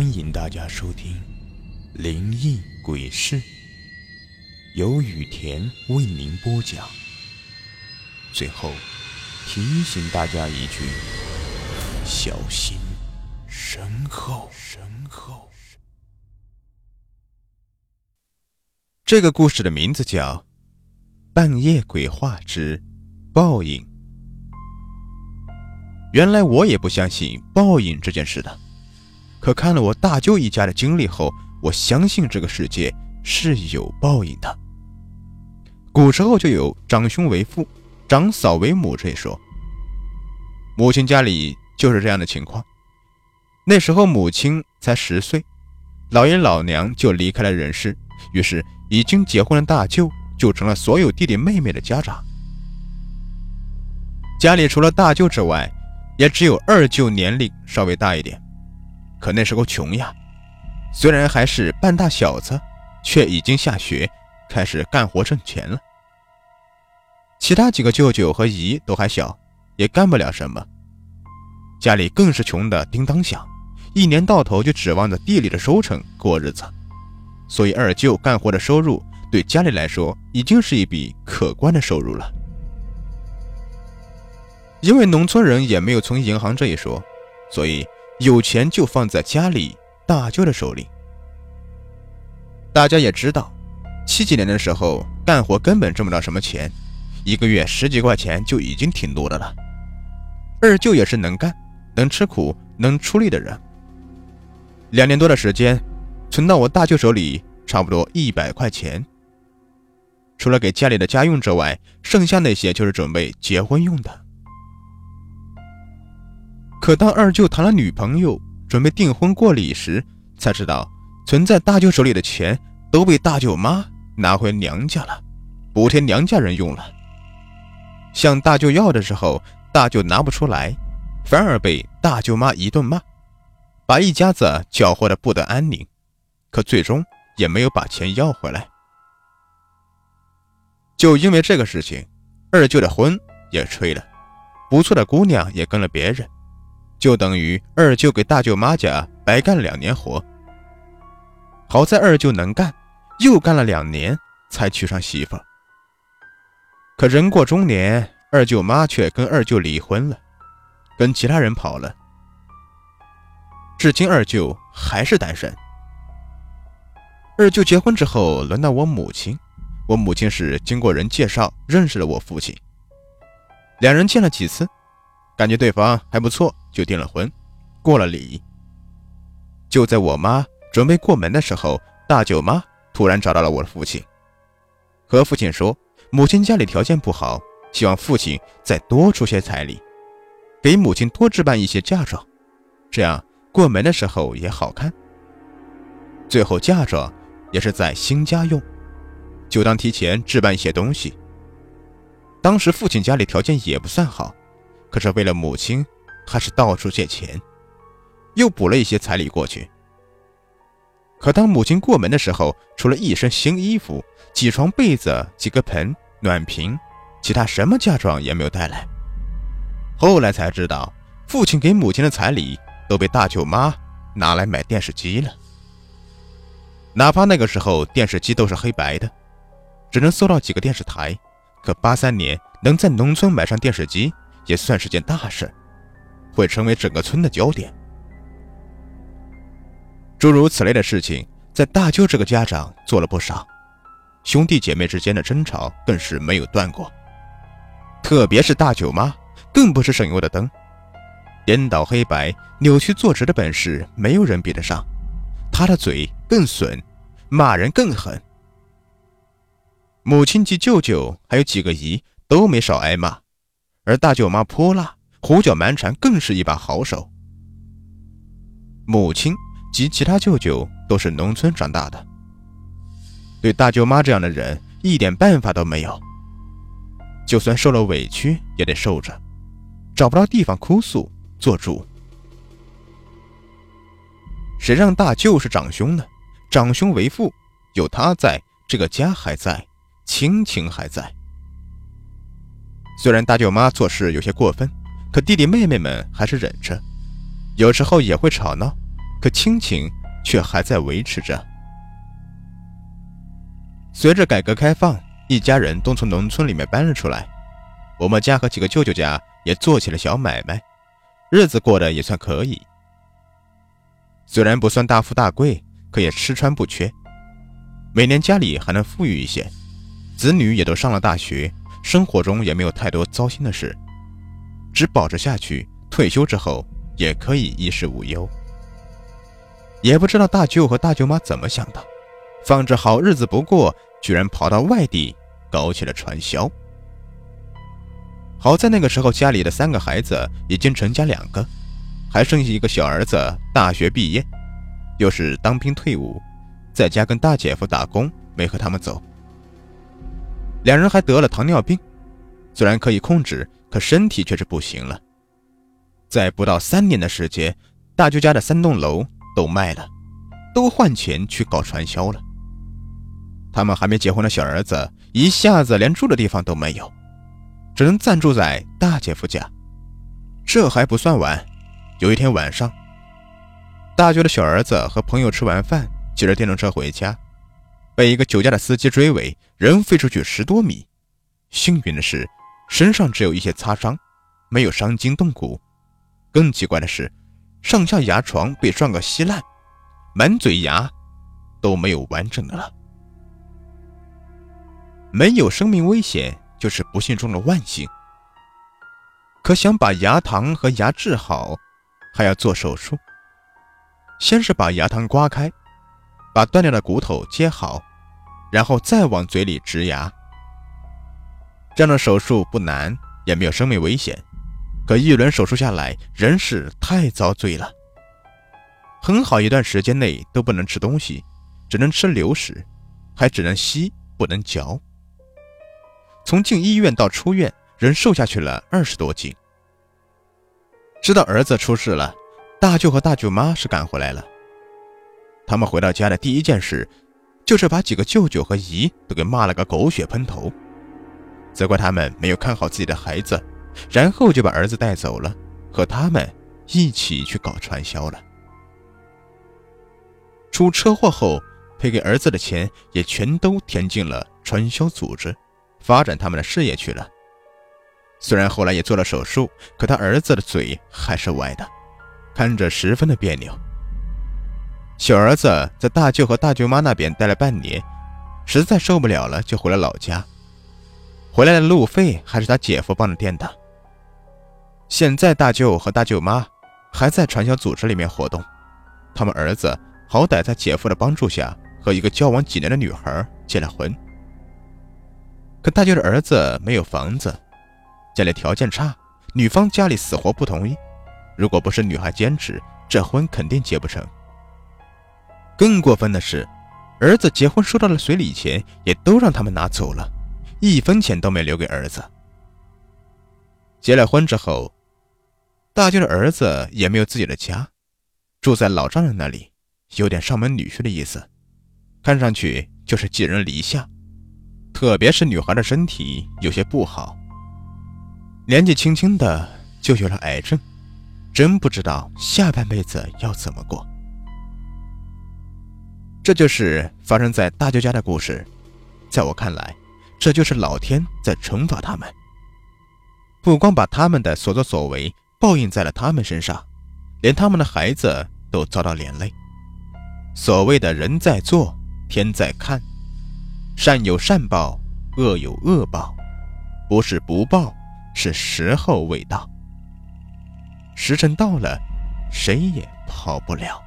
欢迎大家收听《灵异鬼事》，由雨田为您播讲。最后提醒大家一句：小心身后。身后。这个故事的名字叫《半夜鬼话之报应》。原来我也不相信报应这件事的。可看了我大舅一家的经历后，我相信这个世界是有报应的。古时候就有长兄为父，长嫂为母这一说。母亲家里就是这样的情况。那时候母亲才十岁，老爷老娘就离开了人世，于是已经结婚的大舅就成了所有弟弟妹妹的家长。家里除了大舅之外，也只有二舅年龄稍微大一点。可那时候穷呀，虽然还是半大小子，却已经下学开始干活挣钱了。其他几个舅舅和姨都还小，也干不了什么。家里更是穷得叮当响，一年到头就指望着地里的收成过日子。所以二舅干活的收入对家里来说已经是一笔可观的收入了。因为农村人也没有存银行这一说，所以。有钱就放在家里大舅的手里。大家也知道，七几年的时候干活根本挣不到什么钱，一个月十几块钱就已经挺多的了。二舅也是能干、能吃苦、能出力的人。两年多的时间，存到我大舅手里差不多一百块钱。除了给家里的家用之外，剩下那些就是准备结婚用的。可当二舅谈了女朋友，准备订婚过礼时，才知道存在大舅手里的钱都被大舅妈拿回娘家了，补贴娘家人用了。向大舅要的时候，大舅拿不出来，反而被大舅妈一顿骂，把一家子搅和的不得安宁。可最终也没有把钱要回来。就因为这个事情，二舅的婚也吹了，不错的姑娘也跟了别人。就等于二舅给大舅妈家白干两年活。好在二舅能干，又干了两年才娶上媳妇。可人过中年，二舅妈却跟二舅离婚了，跟其他人跑了。至今二舅还是单身。二舅结婚之后，轮到我母亲。我母亲是经过人介绍认识了我父亲，两人见了几次。感觉对方还不错，就订了婚，过了礼。就在我妈准备过门的时候，大舅妈突然找到了我的父亲，和父亲说，母亲家里条件不好，希望父亲再多出些彩礼，给母亲多置办一些嫁妆，这样过门的时候也好看。最后嫁妆也是在新家用，就当提前置办一些东西。当时父亲家里条件也不算好。可是为了母亲，还是到处借钱，又补了一些彩礼过去。可当母亲过门的时候，除了一身新衣服、几床被子、几个盆、暖瓶，其他什么嫁妆也没有带来。后来才知道，父亲给母亲的彩礼都被大舅妈拿来买电视机了。哪怕那个时候电视机都是黑白的，只能搜到几个电视台，可八三年能在农村买上电视机。也算是件大事，会成为整个村的焦点。诸如此类的事情，在大舅这个家长做了不少，兄弟姐妹之间的争吵更是没有断过。特别是大舅妈，更不是省油的灯，颠倒黑白、扭曲坐直的本事，没有人比得上。她的嘴更损，骂人更狠。母亲及舅舅还有几个姨都没少挨骂。而大舅妈泼辣、胡搅蛮缠，更是一把好手。母亲及其他舅舅都是农村长大的，对大舅妈这样的人一点办法都没有。就算受了委屈，也得受着，找不到地方哭诉做主。谁让大舅是长兄呢？长兄为父，有他在，这个家还在，亲情还在。虽然大舅妈做事有些过分，可弟弟妹妹们还是忍着，有时候也会吵闹，可亲情却还在维持着。随着改革开放，一家人都从农村里面搬了出来，我们家和几个舅舅家也做起了小买卖，日子过得也算可以。虽然不算大富大贵，可也吃穿不缺，每年家里还能富裕一些，子女也都上了大学，生活中也没有太多糟心的事，只保着下去，退休之后也可以衣食无忧。也不知道大舅和大舅妈怎么想的，放着好日子不过，居然跑到外地搞起了传销。好在那个时候家里的三个孩子已经成家两个，还剩下一个小儿子大学毕业，又是当兵退伍，在家跟大姐夫打工，没和他们走。两人还得了糖尿病，虽然可以控制，可身体却是不行了。在不到三年的时间，大舅家的三栋楼。都卖了，都换钱去搞传销了。他们还没结婚的小儿子一下子连住的地方都没有，只能暂住在大姐夫家。这还不算完，有一天晚上，大舅的小儿子和朋友吃完饭，骑着电动车回家，被一个酒驾的司机追尾，人飞出去十多米。幸运的是，身上只有一些擦伤，没有伤筋动骨。更奇怪的是。上下牙床被撞个稀烂，满嘴牙都没有完整的了。没有生命危险就是不幸中的万幸。可想把牙膛和牙治好，还要做手术。先是把牙膛刮开，把断掉的骨头接好，然后再往嘴里植牙。这样的手术不难，也没有生命危险。可一轮手术下来，人是太遭罪了。很好一段时间内都不能吃东西，只能吃流食，还只能吸不能嚼。从进医院到出院，人瘦下去了二十多斤。知道儿子出事了，大舅和大舅妈是赶回来了。他们回到家的第一件事，就是把几个舅舅和姨都给骂了个狗血喷头，责怪他们没有看好自己的孩子。然后就把儿子带走了，和他们一起去搞传销了。出车祸后赔给儿子的钱也全都填进了传销组织，发展他们的事业去了。虽然后来也做了手术，可他儿子的嘴还是歪的，看着十分的别扭。小儿子在大舅和大舅妈那边待了半年，实在受不了了，就回了老家。回来的路费还是他姐夫帮着垫的。现在大舅和大舅妈还在传销组织里面活动，他们儿子好歹在姐夫的帮助下和一个交往几年的女孩结了婚。可大舅的儿子没有房子，家里条件差，女方家里死活不同意。如果不是女孩坚持，这婚肯定结不成。更过分的是，儿子结婚收到的随礼钱也都让他们拿走了，一分钱都没留给儿子。结了婚之后。大舅的儿子也没有自己的家，住在老丈人那里，有点上门女婿的意思，看上去就是寄人篱下。特别是女孩的身体有些不好，年纪轻轻的就有了癌症，真不知道下半辈子要怎么过。这就是发生在大舅家的故事，在我看来，这就是老天在惩罚他们，不光把他们的所作所为。报应在了他们身上，连他们的孩子都遭到连累。所谓的人在做，天在看，善有善报，恶有恶报，不是不报，是时候未到。时辰到了，谁也跑不了。